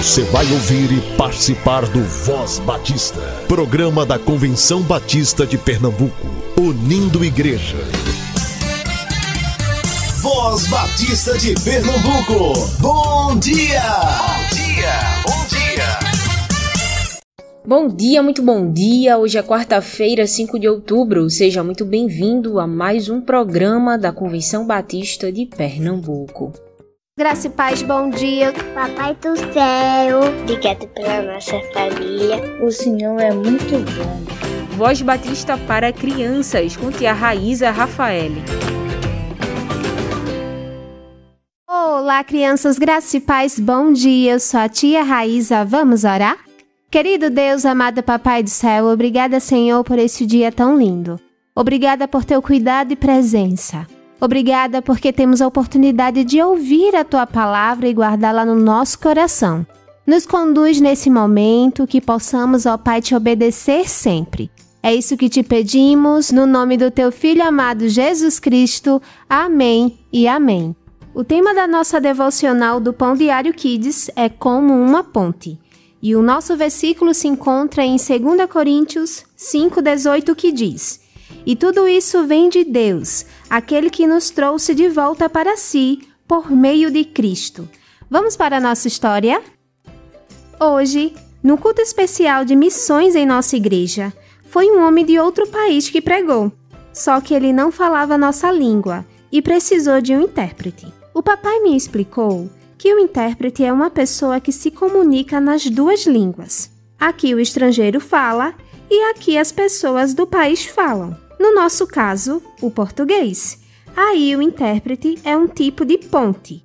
Você vai ouvir e participar do Voz Batista, programa da Convenção Batista de Pernambuco, unindo igreja. Voz Batista de Pernambuco, bom dia! Bom dia, bom dia! Bom dia, muito bom dia. Hoje é quarta-feira, 5 de outubro. Seja muito bem-vindo a mais um programa da Convenção Batista de Pernambuco. Graça e paz, bom dia. Papai do céu, obrigado pela nossa família. O Senhor é muito bom. Voz Batista para crianças, com tia Raíza Rafael. Olá, crianças, graça e paz, bom dia. Eu sou a tia Raíza, vamos orar? Querido Deus, amado Papai do céu, obrigada, Senhor, por esse dia tão lindo. Obrigada por teu cuidado e presença. Obrigada porque temos a oportunidade de ouvir a tua palavra e guardá-la no nosso coração. Nos conduz nesse momento que possamos, ó Pai, te obedecer sempre. É isso que te pedimos, no nome do teu Filho amado Jesus Cristo. Amém e amém. O tema da nossa devocional do Pão Diário Kids é como uma ponte. E o nosso versículo se encontra em 2 Coríntios 5,18 que diz: E tudo isso vem de Deus, aquele que nos trouxe de volta para si por meio de Cristo. Vamos para a nossa história? Hoje, no culto especial de missões em nossa igreja, foi um homem de outro país que pregou. Só que ele não falava nossa língua e precisou de um intérprete. O papai me explicou que o intérprete é uma pessoa que se comunica nas duas línguas. Aqui o estrangeiro fala e aqui as pessoas do país falam. No nosso caso, o português. Aí o intérprete é um tipo de ponte.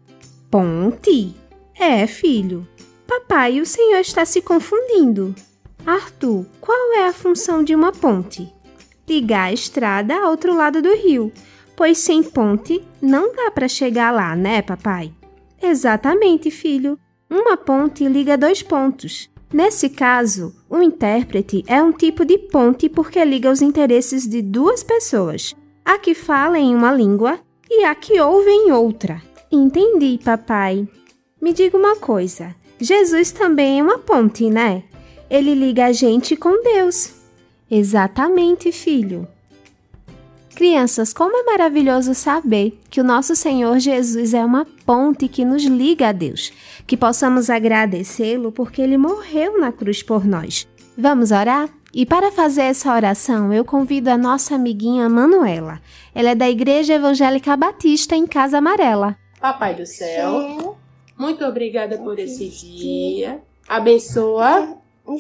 Ponte? É, filho. Papai, o senhor está se confundindo. Arthur, qual é a função de uma ponte? Ligar a estrada ao outro lado do rio, pois sem ponte não dá para chegar lá, né, papai? Exatamente, filho. Uma ponte liga dois pontos. Nesse caso, o intérprete é um tipo de ponte porque liga os interesses de duas pessoas, a que fala em uma língua e a que ouve em outra. Entendi, papai. Me diga uma coisa: Jesus também é uma ponte, né? Ele liga a gente com Deus. Exatamente, filho. Crianças, como é maravilhoso saber que o nosso Senhor Jesus é uma ponte que nos liga a Deus, que possamos agradecê-lo porque ele morreu na cruz por nós. Vamos orar? E para fazer essa oração, eu convido a nossa amiguinha Manuela. Ela é da Igreja Evangélica Batista em Casa Amarela. Papai do céu, muito obrigada por esse dia. Abençoa. Com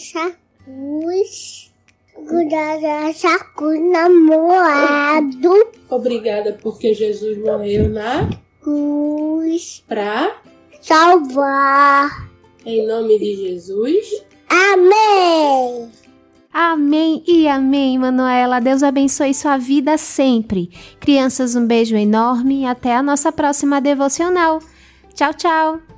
namorado. Obrigada porque Jesus morreu na cruz pra salvar. Em nome de Jesus. Amém. Amém e amém, Manuela. Deus abençoe sua vida sempre. Crianças, um beijo enorme e até a nossa próxima devocional. Tchau, tchau.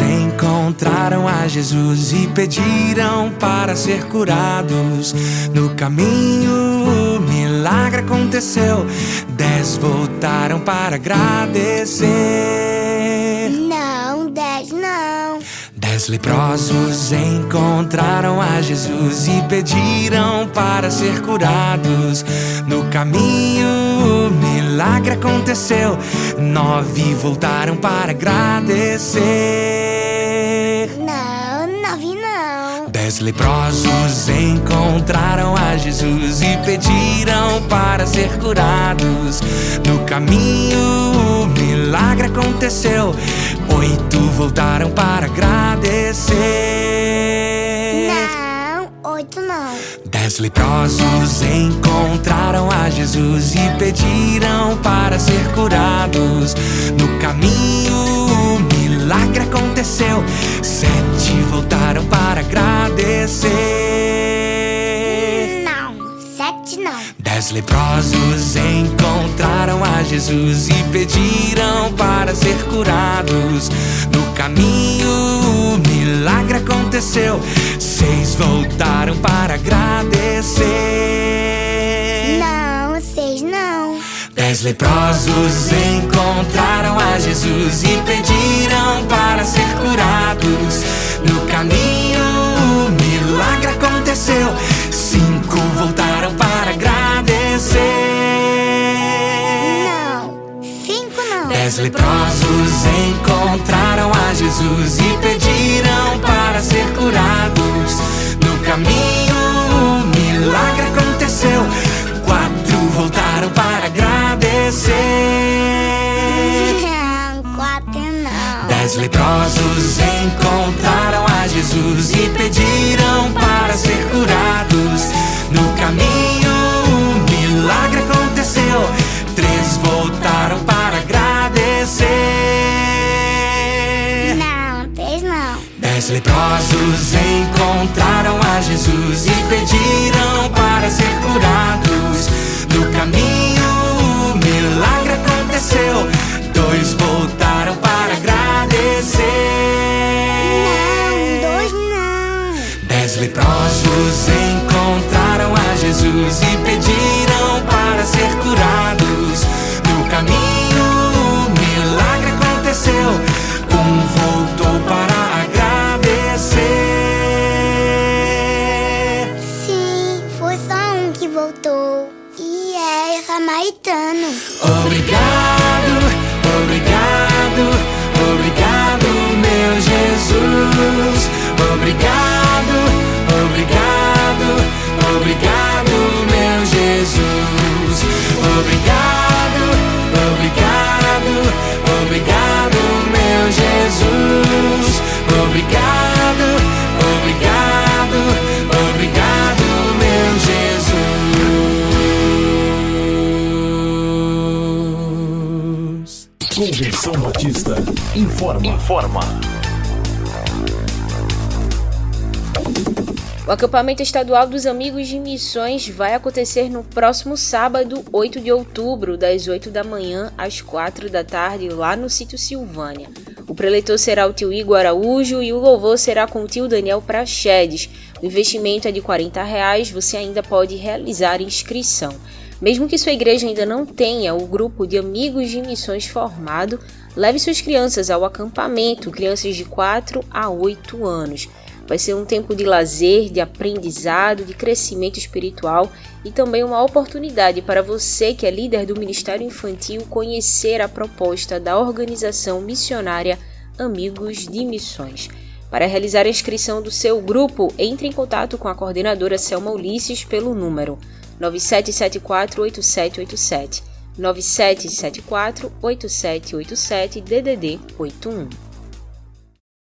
Encontraram a Jesus e pediram para ser curados. No caminho, o milagre aconteceu. Dez voltaram para agradecer. Não, dez não. Dez leprosos encontraram a Jesus e pediram para ser curados. No caminho, o milagre aconteceu. Nove voltaram para agradecer. Não, nove não. Dez leprosos encontraram a Jesus e pediram para ser curados. No caminho, o milagre aconteceu. Oito voltaram para agradecer. Não, oito não. Dez leprosos encontraram a Jesus e pediram para ser curados. No caminho, o milagre aconteceu. Sete voltaram para agradecer. Não, sete não. Dez leprosos encontraram a Jesus e pediram para ser curados. No caminho, o milagre aconteceu. Seis voltaram para agradecer. Não, Dez leprosos encontraram a Jesus e pediram para ser curados. No caminho, o milagre aconteceu. Cinco voltaram para agradecer. Não, cinco não. Dez leprosos encontraram Dez leprosos encontraram a Jesus e pediram para ser curados. No caminho, o milagre aconteceu. Três voltaram para agradecer. Não, três não. Dez leprosos encontraram a Jesus e pediram para ser curados. No caminho, o milagre aconteceu. Leprosos encontraram a Jesus e pediram Informa. Informa. O acampamento estadual dos Amigos de Missões vai acontecer no próximo sábado, 8 de outubro, das 8 da manhã às 4 da tarde, lá no sítio Silvânia. O preletor será o tio Igor Araújo e o louvor será com o tio Daniel Prachedes. O investimento é de 40 reais, você ainda pode realizar inscrição. Mesmo que sua igreja ainda não tenha o grupo de amigos de missões formado, leve suas crianças ao acampamento, crianças de 4 a 8 anos. Vai ser um tempo de lazer, de aprendizado, de crescimento espiritual e também uma oportunidade para você que é líder do Ministério Infantil conhecer a proposta da organização missionária Amigos de Missões. Para realizar a inscrição do seu grupo, entre em contato com a coordenadora Selma Ulisses pelo número 97748787 97748787 DDD 81.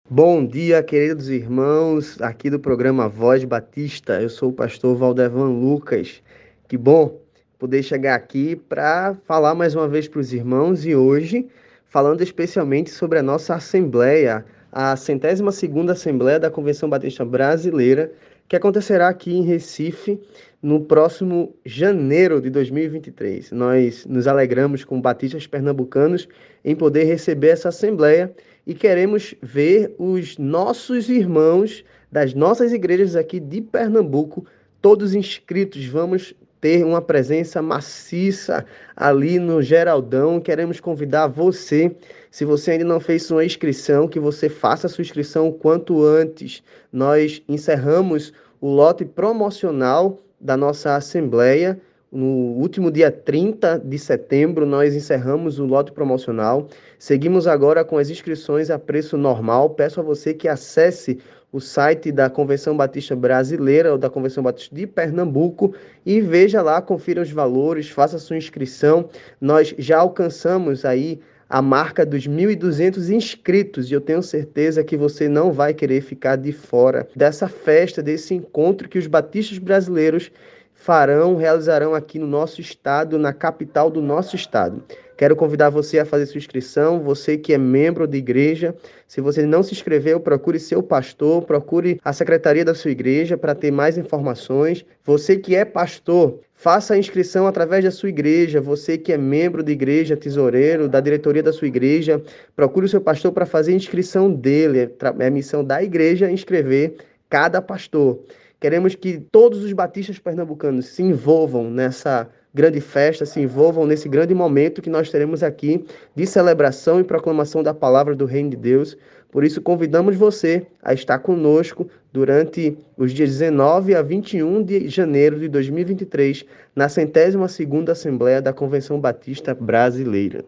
Bom dia, queridos irmãos, aqui do programa Voz Batista. Eu sou o pastor Valdevan Lucas. Que bom poder chegar aqui para falar mais uma vez para os irmãos e hoje falando especialmente sobre a nossa assembleia, a centésima segunda assembleia da Convenção Batista Brasileira, que acontecerá aqui em Recife no próximo janeiro de 2023. Nós nos alegramos com batistas pernambucanos em poder receber essa assembleia e queremos ver os nossos irmãos das nossas igrejas aqui de Pernambuco, todos inscritos. Vamos ter uma presença maciça ali no Geraldão. Queremos convidar você, se você ainda não fez sua inscrição, que você faça a sua inscrição o quanto antes. Nós encerramos o lote promocional da nossa assembleia no último dia 30 de setembro, nós encerramos o lote promocional. Seguimos agora com as inscrições a preço normal. Peço a você que acesse o site da Convenção Batista Brasileira ou da Convenção Batista de Pernambuco e veja lá, confira os valores, faça sua inscrição. Nós já alcançamos aí a marca dos 1.200 inscritos e eu tenho certeza que você não vai querer ficar de fora dessa festa, desse encontro que os batistas brasileiros farão, realizarão aqui no nosso estado, na capital do nosso estado. Quero convidar você a fazer sua inscrição, você que é membro de igreja. Se você não se inscreveu, procure seu pastor, procure a secretaria da sua igreja para ter mais informações. Você que é pastor, faça a inscrição através da sua igreja. Você que é membro de igreja, tesoureiro, da diretoria da sua igreja, procure o seu pastor para fazer a inscrição dele. É a missão da igreja inscrever cada pastor. Queremos que todos os batistas pernambucanos se envolvam nessa grande festa, se envolvam nesse grande momento que nós teremos aqui de celebração e proclamação da palavra do Reino de Deus. Por isso, convidamos você a estar conosco durante os dias 19 a 21 de janeiro de 2023, na centésima segunda Assembleia da Convenção Batista Brasileira.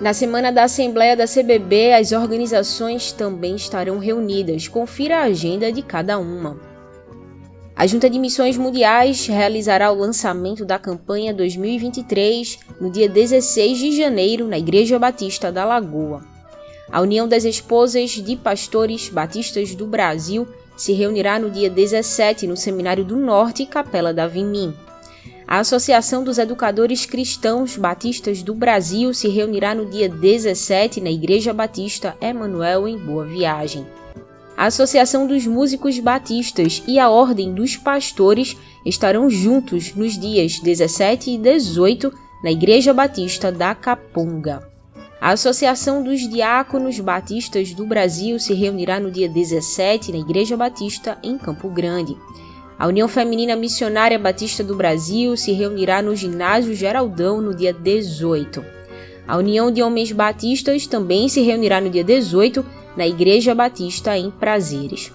Na semana da Assembleia da CBB, as organizações também estarão reunidas. Confira a agenda de cada uma. A Junta de Missões Mundiais realizará o lançamento da campanha 2023 no dia 16 de janeiro na Igreja Batista da Lagoa. A União das Esposas de Pastores Batistas do Brasil se reunirá no dia 17 no Seminário do Norte, Capela da Vimim. A Associação dos Educadores Cristãos Batistas do Brasil se reunirá no dia 17 na Igreja Batista Emanuel em Boa Viagem a Associação dos Músicos Batistas e a Ordem dos Pastores estarão juntos nos dias 17 e 18 na Igreja Batista da Capunga. A Associação dos Diáconos Batistas do Brasil se reunirá no dia 17 na Igreja Batista em Campo Grande. A União Feminina Missionária Batista do Brasil se reunirá no Ginásio Geraldão no dia 18. A União de Homens Batistas também se reunirá no dia 18 na Igreja Batista em Prazeres.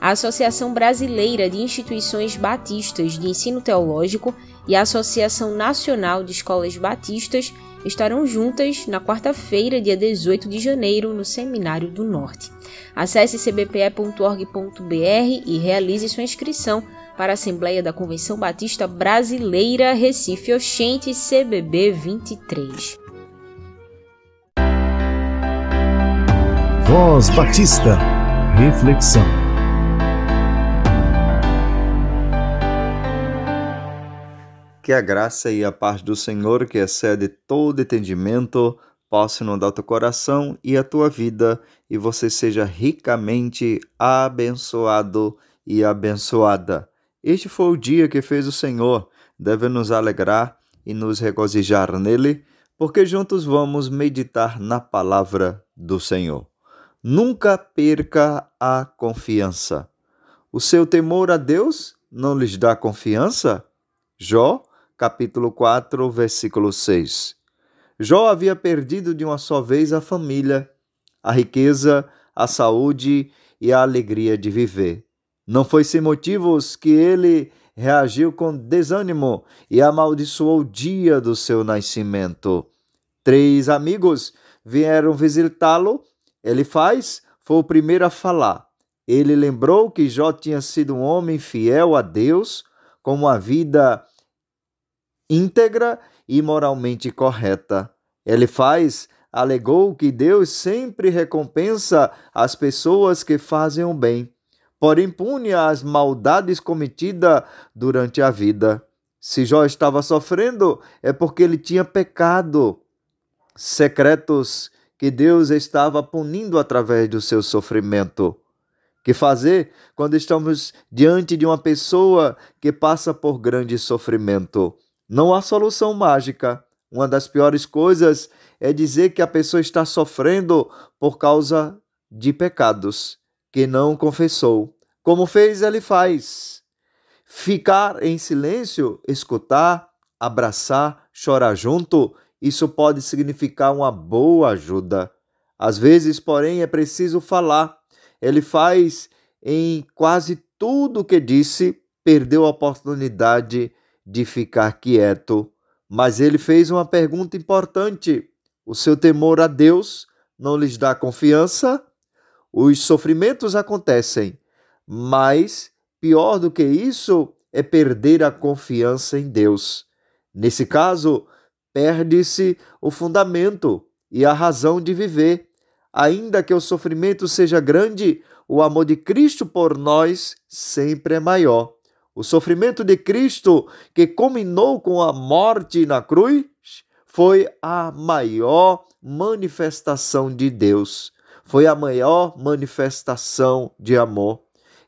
A Associação Brasileira de Instituições Batistas de Ensino Teológico e a Associação Nacional de Escolas Batistas estarão juntas na quarta-feira, dia 18 de janeiro, no Seminário do Norte. Acesse cbpe.org.br e realize sua inscrição para a Assembleia da Convenção Batista Brasileira Recife Oxente CBB 23. Voz Batista. Reflexão. Que a graça e a paz do Senhor, que excede todo entendimento, possa inundar teu coração e a tua vida, e você seja ricamente abençoado e abençoada. Este foi o dia que fez o Senhor, deve nos alegrar e nos regozijar nele, porque juntos vamos meditar na palavra do Senhor. Nunca perca a confiança. O seu temor a Deus não lhes dá confiança? Jó, capítulo 4, versículo 6. Jó havia perdido de uma só vez a família, a riqueza, a saúde e a alegria de viver. Não foi sem motivos que ele reagiu com desânimo e amaldiçoou o dia do seu nascimento. Três amigos vieram visitá-lo ele faz, foi o primeiro a falar. Ele lembrou que Jó tinha sido um homem fiel a Deus, com uma vida íntegra e moralmente correta. Ele faz, alegou que Deus sempre recompensa as pessoas que fazem o bem, porém pune as maldades cometidas durante a vida. Se Jó estava sofrendo, é porque ele tinha pecado secretos que Deus estava punindo através do seu sofrimento. Que fazer quando estamos diante de uma pessoa que passa por grande sofrimento? Não há solução mágica. Uma das piores coisas é dizer que a pessoa está sofrendo por causa de pecados que não confessou. Como fez, ele faz. Ficar em silêncio, escutar, abraçar, chorar junto isso pode significar uma boa ajuda. Às vezes, porém, é preciso falar. Ele faz em quase tudo que disse, perdeu a oportunidade de ficar quieto. Mas ele fez uma pergunta importante: o seu temor a Deus não lhes dá confiança? Os sofrimentos acontecem, mas pior do que isso é perder a confiança em Deus. Nesse caso, perde-se o fundamento e a razão de viver. Ainda que o sofrimento seja grande, o amor de Cristo por nós sempre é maior. O sofrimento de Cristo, que culminou com a morte na cruz, foi a maior manifestação de Deus. Foi a maior manifestação de amor.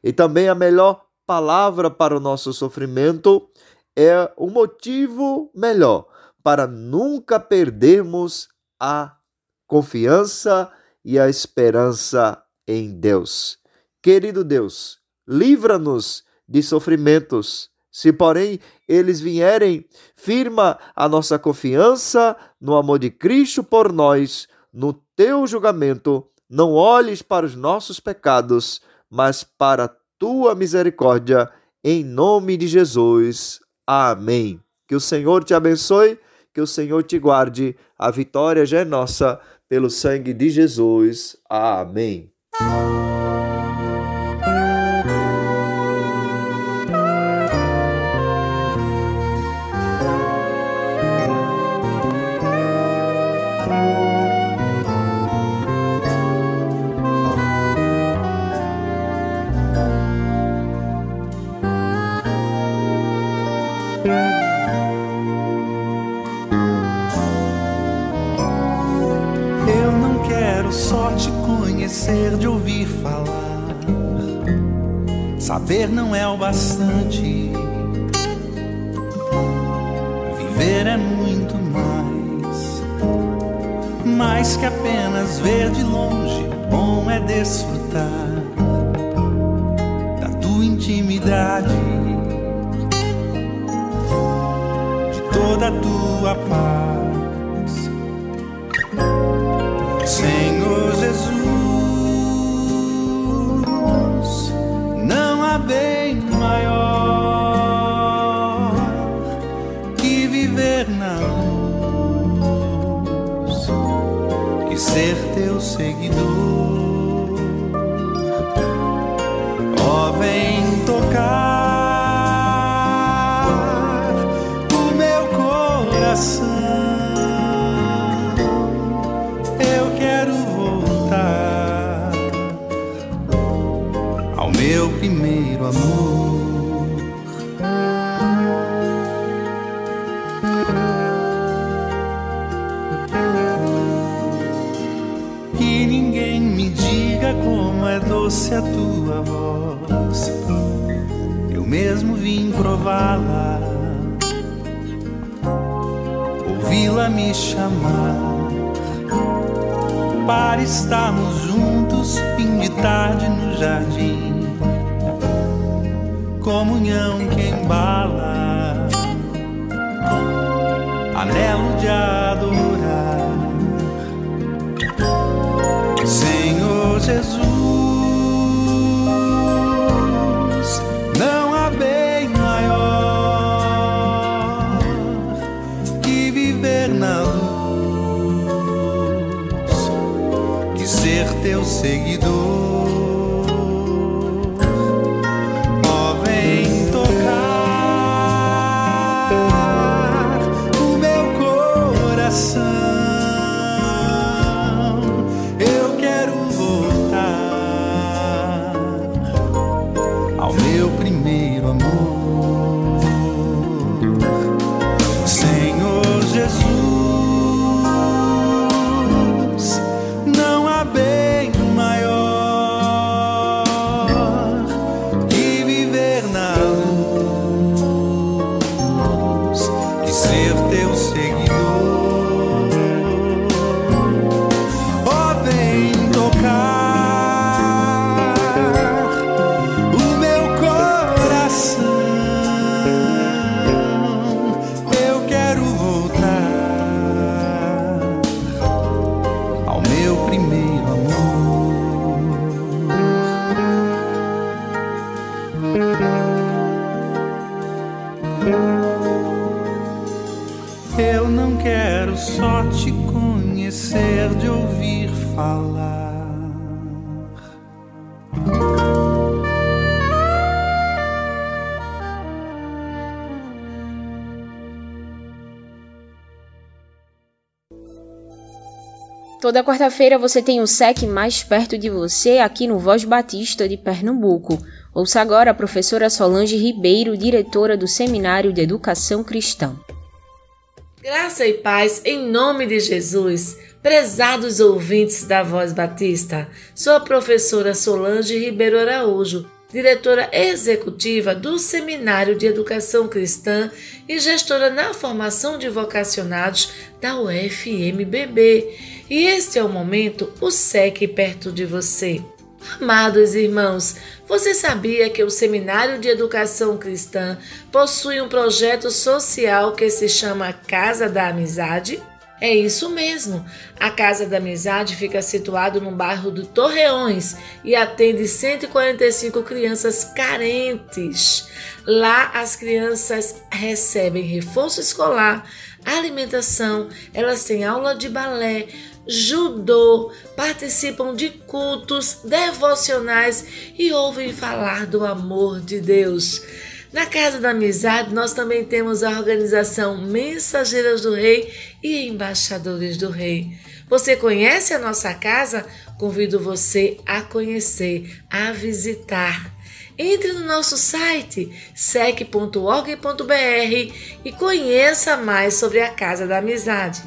E também a melhor palavra para o nosso sofrimento é o motivo melhor para nunca perdermos a confiança e a esperança em Deus. Querido Deus, livra-nos de sofrimentos. Se, porém, eles vierem, firma a nossa confiança no amor de Cristo por nós, no teu julgamento. Não olhes para os nossos pecados, mas para a tua misericórdia, em nome de Jesus. Amém. Que o Senhor te abençoe, que o Senhor te guarde. A vitória já é nossa pelo sangue de Jesus. Amém. Mais que apenas ver de longe, bom é desfrutar da tua intimidade, de toda a tua paz. Senhor a tua voz. Eu mesmo vim prová-la, ouvi-la me chamar. Para estarmos juntos, fim de tarde no jardim. Comunhão que embala, anelo de adorar, seguidor. Toda quarta-feira você tem o SEC mais perto de você aqui no Voz Batista de Pernambuco. Ouça agora a professora Solange Ribeiro, diretora do Seminário de Educação Cristã. Graça e paz em nome de Jesus. Prezados ouvintes da Voz Batista, sou a professora Solange Ribeiro Araújo, diretora executiva do Seminário de Educação Cristã e gestora na formação de vocacionados da UFMBB. E este é o momento, o SEC perto de você. Amados irmãos, você sabia que o Seminário de Educação Cristã possui um projeto social que se chama Casa da Amizade? É isso mesmo. A Casa da Amizade fica situado no bairro do Torreões e atende 145 crianças carentes. Lá as crianças recebem reforço escolar, alimentação, elas têm aula de balé, judô, participam de cultos devocionais e ouvem falar do amor de Deus. Na Casa da Amizade, nós também temos a organização Mensageiras do Rei e Embaixadores do Rei. Você conhece a nossa casa? Convido você a conhecer, a visitar. Entre no nosso site sec.org.br e conheça mais sobre a Casa da Amizade.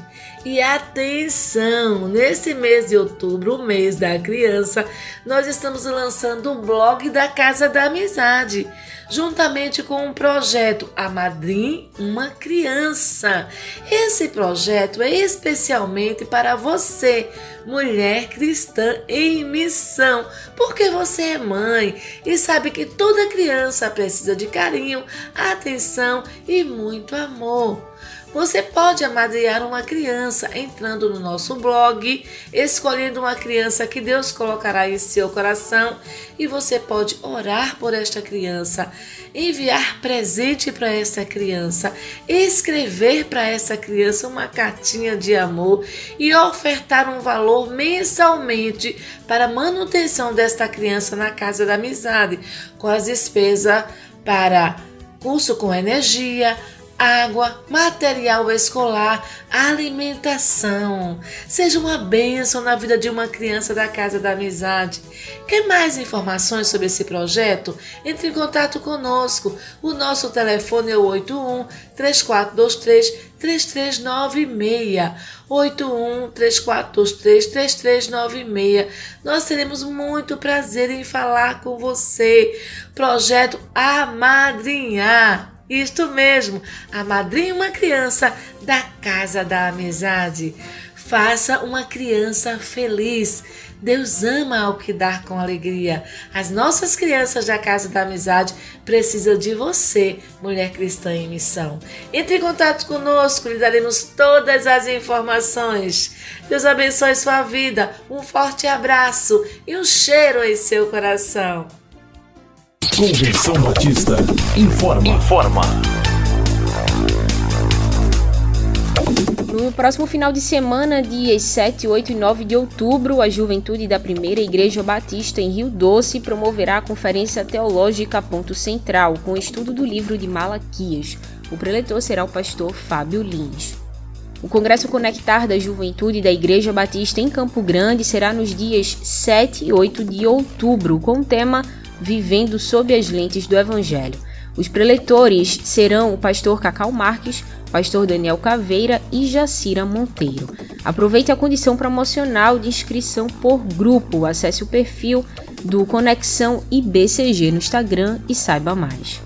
E atenção, nesse mês de outubro, o mês da criança, nós estamos lançando o blog da Casa da Amizade, juntamente com o um projeto Amadrim uma criança. Esse projeto é especialmente para você, mulher cristã em missão, porque você é mãe e sabe que toda criança precisa de carinho, atenção e muito amor. Você pode amadrear uma criança entrando no nosso blog, escolhendo uma criança que Deus colocará em seu coração e você pode orar por esta criança, enviar presente para essa criança, escrever para essa criança uma cartinha de amor e ofertar um valor mensalmente para manutenção desta criança na casa da amizade, com as despesas para curso com energia, água, material escolar, alimentação. Seja uma bênção na vida de uma criança da Casa da Amizade. Quer mais informações sobre esse projeto? Entre em contato conosco. O nosso telefone é o 81 3423 3396 81 3423 3396. Nós teremos muito prazer em falar com você. Projeto Amadrinhar isto mesmo, a madrinha uma criança da Casa da Amizade. Faça uma criança feliz. Deus ama ao que dar com alegria. As nossas crianças da Casa da Amizade precisam de você, mulher cristã em missão. Entre em contato conosco, lhe daremos todas as informações. Deus abençoe sua vida. Um forte abraço e um cheiro em seu coração. Convenção Batista informa. Informa. No próximo final de semana, dias 7, 8 e 9 de outubro, a juventude da Primeira Igreja Batista em Rio Doce promoverá a Conferência Teológica Ponto Central, com estudo do livro de Malaquias. O preletor será o pastor Fábio Lins. O Congresso Conectar da Juventude da Igreja Batista em Campo Grande será nos dias 7 e 8 de outubro, com o tema vivendo sob as lentes do Evangelho. Os preletores serão o pastor Cacau Marques, pastor Daniel Caveira e Jacira Monteiro. Aproveite a condição promocional de inscrição por grupo. Acesse o perfil do Conexão IBCG no Instagram e saiba mais.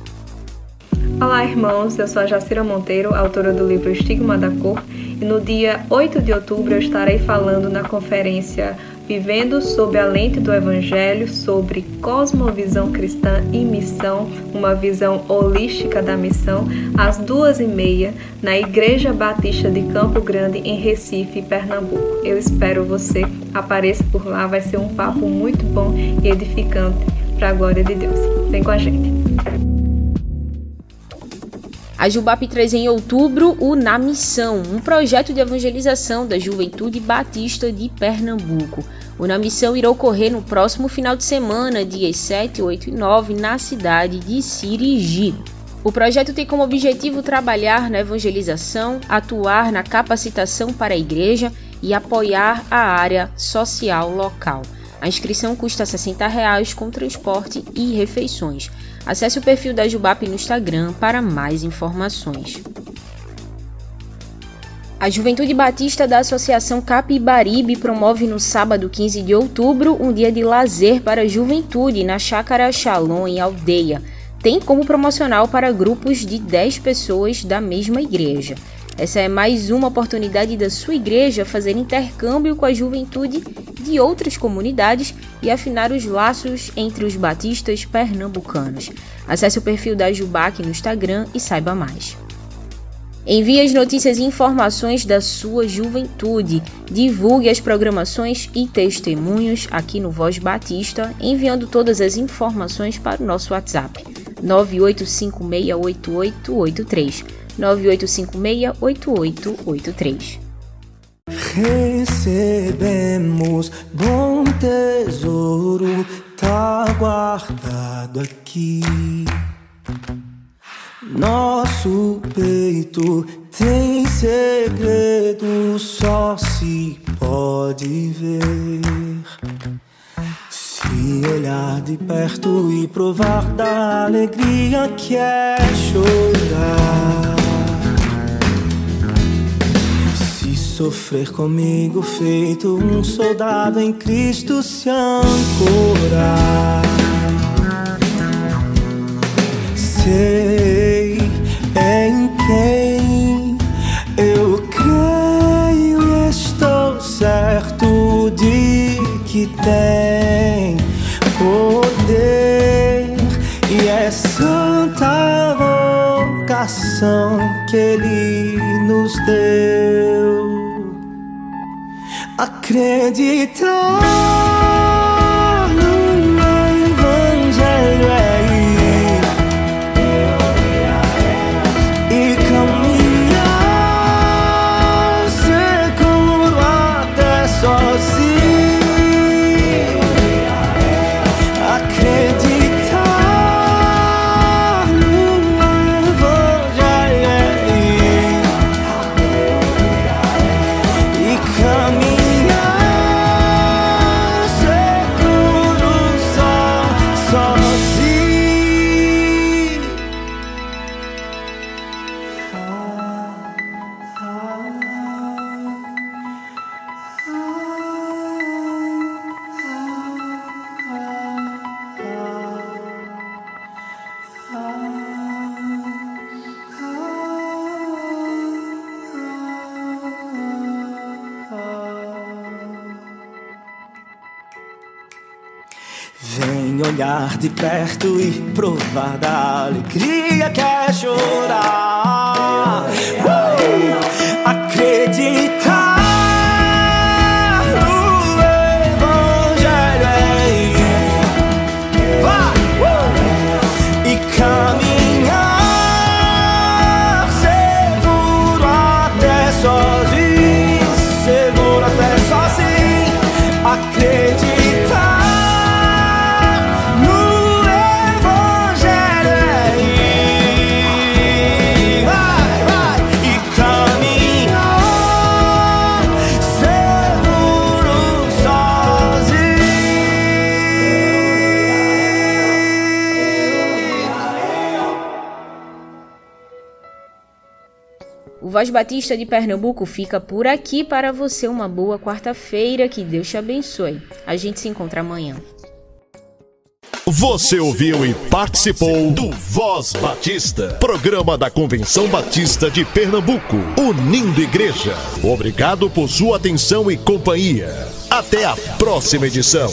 Olá, irmãos. Eu sou a Jacira Monteiro, autora do livro Estigma da Cor, e no dia 8 de outubro eu estarei falando na conferência vivendo sob a lente do Evangelho sobre cosmovisão cristã e missão, uma visão holística da missão, às duas e meia, na Igreja Batista de Campo Grande, em Recife, Pernambuco. Eu espero você apareça por lá, vai ser um papo muito bom e edificante para a glória de Deus. Vem com a gente. A Jubap traz em outubro o Na Missão, um projeto de evangelização da Juventude Batista de Pernambuco. Missão irá ocorrer no próximo final de semana, dias 7, 8 e 9, na cidade de Sirigi. O projeto tem como objetivo trabalhar na evangelização, atuar na capacitação para a igreja e apoiar a área social local. A inscrição custa 60 reais com transporte e refeições. Acesse o perfil da Jubap no Instagram para mais informações. A Juventude Batista da Associação Capibaribe promove no sábado 15 de outubro um dia de lazer para a juventude na Chácara Shalom, em Aldeia. Tem como promocional para grupos de 10 pessoas da mesma igreja. Essa é mais uma oportunidade da sua igreja fazer intercâmbio com a juventude de outras comunidades e afinar os laços entre os batistas pernambucanos. Acesse o perfil da Jubac no Instagram e saiba mais. Envie as notícias e informações da sua juventude. Divulgue as programações e testemunhos aqui no Voz Batista, enviando todas as informações para o nosso WhatsApp 98568883. 98568883. Recebemos bom tesouro, tá guardado aqui. Nosso peito tem segredo, só se pode ver. Se olhar de perto e provar da alegria que é chorar. Se sofrer comigo, feito um soldado em Cristo se ancorar. Em quem eu creio e estou certo de que tem poder e é santa vocação que Ele nos deu. Acreditar olhar de perto e provar da alegria que é chorar. Voz Batista de Pernambuco fica por aqui para você uma boa quarta-feira, que Deus te abençoe. A gente se encontra amanhã. Você ouviu e participou do Voz Batista, programa da Convenção Batista de Pernambuco, unindo igreja. Obrigado por sua atenção e companhia. Até a próxima edição.